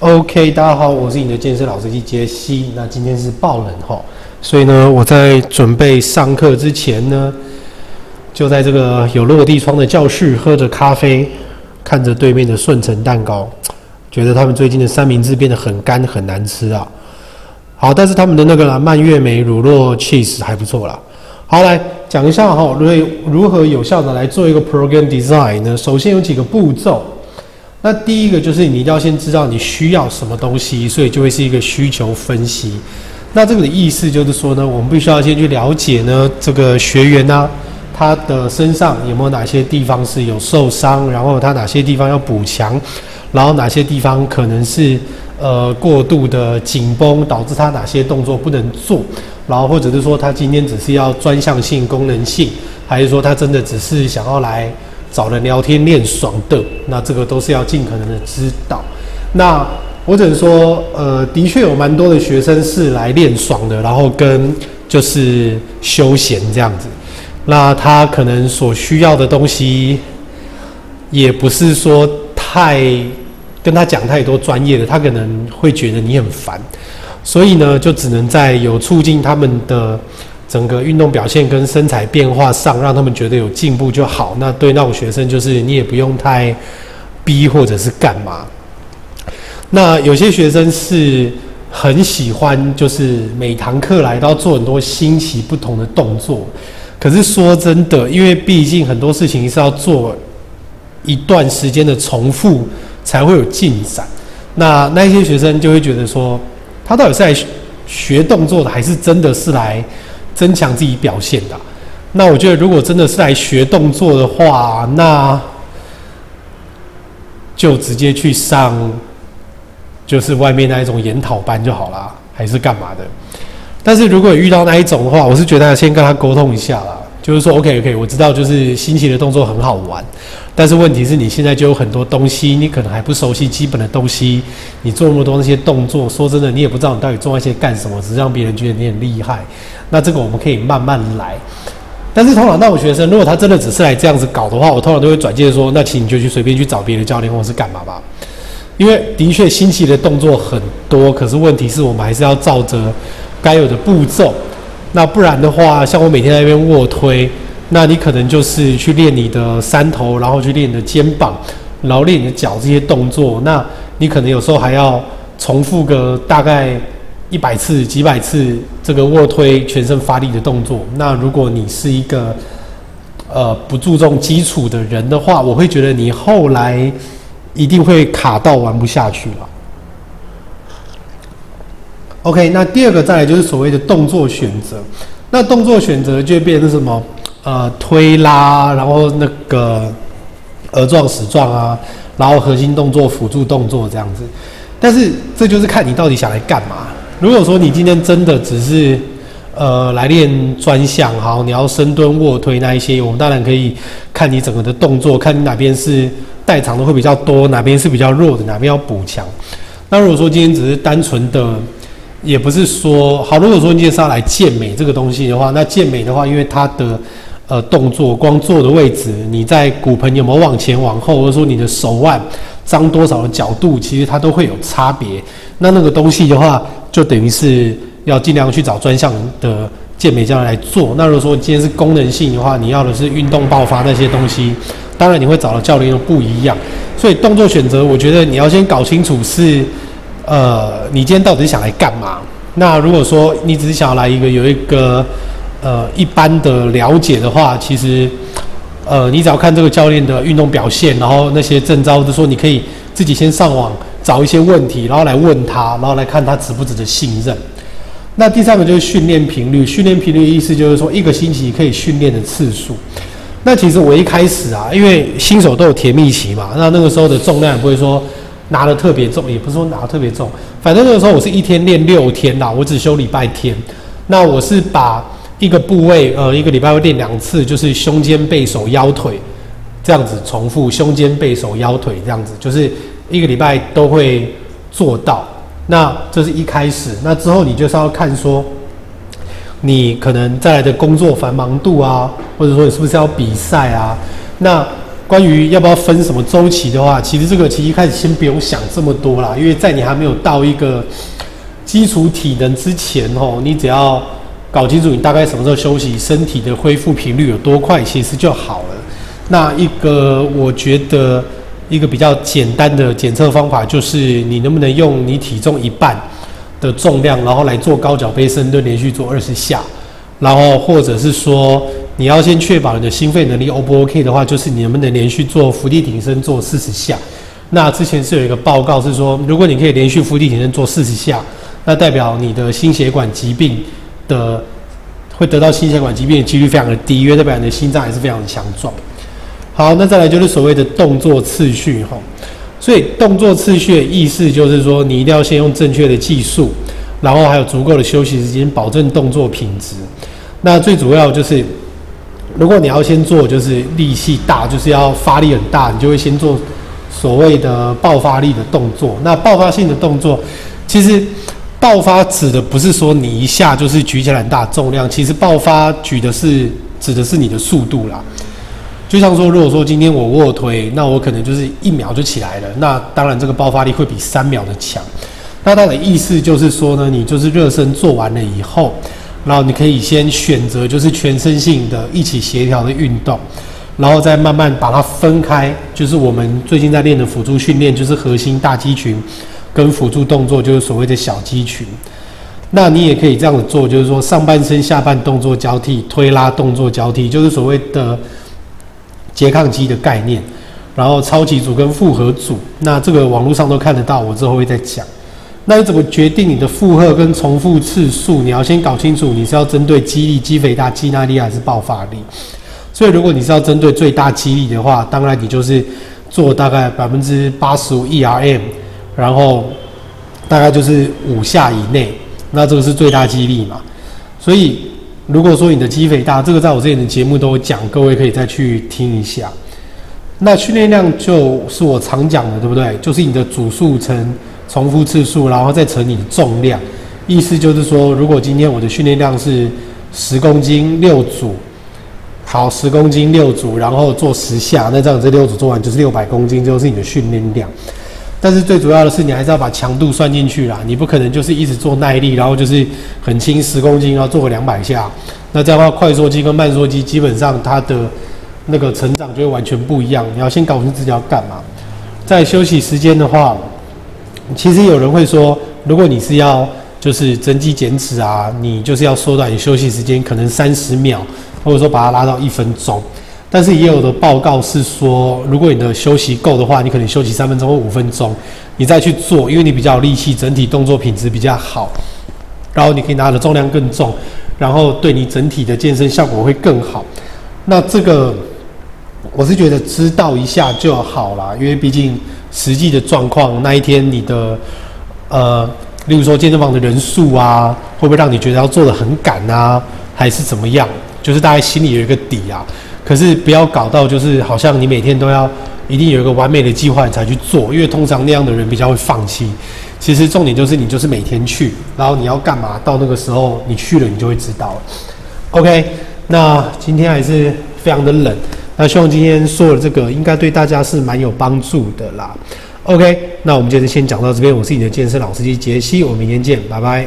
OK，大家好，我是你的健身老司机杰西。那今天是爆冷哈，所以呢，我在准备上课之前呢，就在这个有落地窗的教室喝着咖啡，看着对面的顺成蛋糕，觉得他们最近的三明治变得很干很难吃啊。好，但是他们的那个蔓越莓乳酪 cheese 还不错啦。好，来讲一下哈，如如何有效的来做一个 program design 呢？首先有几个步骤。那第一个就是你一定要先知道你需要什么东西，所以就会是一个需求分析。那这个的意思就是说呢，我们必须要先去了解呢，这个学员呢、他的身上有没有哪些地方是有受伤，然后他哪些地方要补强，然后哪些地方可能是呃过度的紧绷，导致他哪些动作不能做，然后或者是说他今天只是要专项性、功能性，还是说他真的只是想要来。找人聊天练爽的，那这个都是要尽可能的知道。那我只能说，呃，的确有蛮多的学生是来练爽的，然后跟就是休闲这样子。那他可能所需要的东西，也不是说太跟他讲太多专业的，他可能会觉得你很烦。所以呢，就只能在有促进他们的。整个运动表现跟身材变化上，让他们觉得有进步就好。那对那种学生，就是你也不用太逼或者是干嘛。那有些学生是很喜欢，就是每堂课来都要做很多新奇不同的动作。可是说真的，因为毕竟很多事情是要做一段时间的重复才会有进展。那那些学生就会觉得说，他到底是来学动作的，还是真的是来？增强自己表现的，那我觉得如果真的是来学动作的话，那就直接去上，就是外面那一种研讨班就好啦，还是干嘛的？但是如果遇到那一种的话，我是觉得先跟他沟通一下啦，就是说，OK OK，我知道就是新奇的动作很好玩，但是问题是你现在就有很多东西，你可能还不熟悉基本的东西，你做那么多那些动作，说真的，你也不知道你到底做那些干什么，只是让别人觉得你很厉害。那这个我们可以慢慢来，但是通常那种学生，如果他真的只是来这样子搞的话，我通常都会转介说，那请你就去随便去找别的教练或者是干嘛吧。因为的确新奇的动作很多，可是问题是我们还是要照着该有的步骤。那不然的话，像我每天在那边卧推，那你可能就是去练你的三头，然后去练你的肩膀，然后练你的脚这些动作，那你可能有时候还要重复个大概。一百次、几百次这个卧推全身发力的动作，那如果你是一个呃不注重基础的人的话，我会觉得你后来一定会卡到玩不下去了。OK，那第二个再来就是所谓的动作选择，那动作选择就变成什么？呃，推拉，然后那个额状、矢状啊，然后核心动作、辅助动作这样子。但是这就是看你到底想来干嘛。如果说你今天真的只是，呃，来练专项，好，你要深蹲、卧推那一些，我们当然可以看你整个的动作，看你哪边是代偿的会比较多，哪边是比较弱的，哪边要补强。那如果说今天只是单纯的，也不是说好，如果说你今天是要来健美这个东西的话，那健美的话，因为它的呃动作，光做的位置，你在骨盆有没有往前往后，或者说你的手腕。张多少的角度，其实它都会有差别。那那个东西的话，就等于是要尽量去找专项的健美教练来做。那如果说今天是功能性的话，你要的是运动爆发那些东西，当然你会找的教练又不一样。所以动作选择，我觉得你要先搞清楚是，呃，你今天到底想来干嘛？那如果说你只是想要来一个有一个呃一般的了解的话，其实。呃，你只要看这个教练的运动表现，然后那些证照，就说你可以自己先上网找一些问题，然后来问他，然后来看他值不值得信任。那第三个就是训练频率，训练频率的意思就是说一个星期可以训练的次数。那其实我一开始啊，因为新手都有甜蜜期嘛，那那个时候的重量也不会说拿得特别重，也不是说拿得特别重，反正那个时候我是一天练六天啦，我只休礼拜天。那我是把。一个部位，呃，一个礼拜会练两次，就是胸肩背手腰腿，这样子重复胸肩背手腰腿这样子，就是一个礼拜都会做到。那这是一开始，那之后你就是要看说，你可能再来的工作繁忙度啊，或者说你是不是要比赛啊？那关于要不要分什么周期的话，其实这个其实一开始先不用想这么多啦，因为在你还没有到一个基础体能之前哦，你只要搞清楚你大概什么时候休息，身体的恢复频率有多快，其实就好了。那一个我觉得一个比较简单的检测方法，就是你能不能用你体重一半的重量，然后来做高脚杯深蹲，连续做二十下，然后或者是说。你要先确保你的心肺能力 O 不 OK 的话，就是你能不能连续做伏地挺身做四十下。那之前是有一个报告是说，如果你可以连续伏地挺身做四十下，那代表你的心血管疾病的会得到心血管疾病的几率非常的低，因为代表你的心脏还是非常的强壮。好，那再来就是所谓的动作次序哈。所以动作次序的意思就是说，你一定要先用正确的技术，然后还有足够的休息时间，保证动作品质。那最主要就是。如果你要先做，就是力气大，就是要发力很大，你就会先做所谓的爆发力的动作。那爆发性的动作，其实爆发指的不是说你一下就是举起来很大重量，其实爆发举的是指的是你的速度啦。就像说，如果说今天我卧推，那我可能就是一秒就起来了，那当然这个爆发力会比三秒的强。那它的意思就是说呢，你就是热身做完了以后。然后你可以先选择就是全身性的一起协调的运动，然后再慢慢把它分开。就是我们最近在练的辅助训练，就是核心大肌群跟辅助动作，就是所谓的小肌群。那你也可以这样子做，就是说上半身、下半动作交替，推拉动作交替，就是所谓的拮抗肌的概念。然后超级组跟复合组，那这个网络上都看得到，我之后会再讲。那你怎么决定你的负荷跟重复次数？你要先搞清楚，你是要针对肌力、肌肥大、肌耐力还是爆发力。所以，如果你是要针对最大肌力的话，当然你就是做大概百分之八十五 ERM，然后大概就是五下以内。那这个是最大肌力嘛？所以，如果说你的肌肥大，这个在我之前的节目都有讲，各位可以再去听一下。那训练量就是我常讲的，对不对？就是你的组数乘。重复次数，然后再乘你的重量，意思就是说，如果今天我的训练量是十公斤六组，好，十公斤六组，然后做十下，那这样这六组做完就是六百公斤，就是你的训练量。但是最主要的是，你还是要把强度算进去啦，你不可能就是一直做耐力，然后就是很轻十公斤，然后做个两百下，那这样的话，快缩肌跟慢缩肌基本上它的那个成长就会完全不一样。你要先搞清自己要干嘛，在休息时间的话。其实有人会说，如果你是要就是增肌减脂啊，你就是要缩短你休息时间，可能三十秒，或者说把它拉到一分钟。但是也有的报告是说，如果你的休息够的话，你可能休息三分钟或五分钟，你再去做，因为你比较有力气，整体动作品质比较好，然后你可以拿的重量更重，然后对你整体的健身效果会更好。那这个我是觉得知道一下就好了，因为毕竟。实际的状况，那一天你的呃，例如说健身房的人数啊，会不会让你觉得要做的很赶啊，还是怎么样？就是大家心里有一个底啊。可是不要搞到就是好像你每天都要一定有一个完美的计划才去做，因为通常那样的人比较会放弃。其实重点就是你就是每天去，然后你要干嘛，到那个时候你去了，你就会知道。OK，那今天还是非常的冷。那希望今天说的这个应该对大家是蛮有帮助的啦。OK，那我们今天先讲到这边。我是你的健身老司机杰西，我们明天见，拜拜。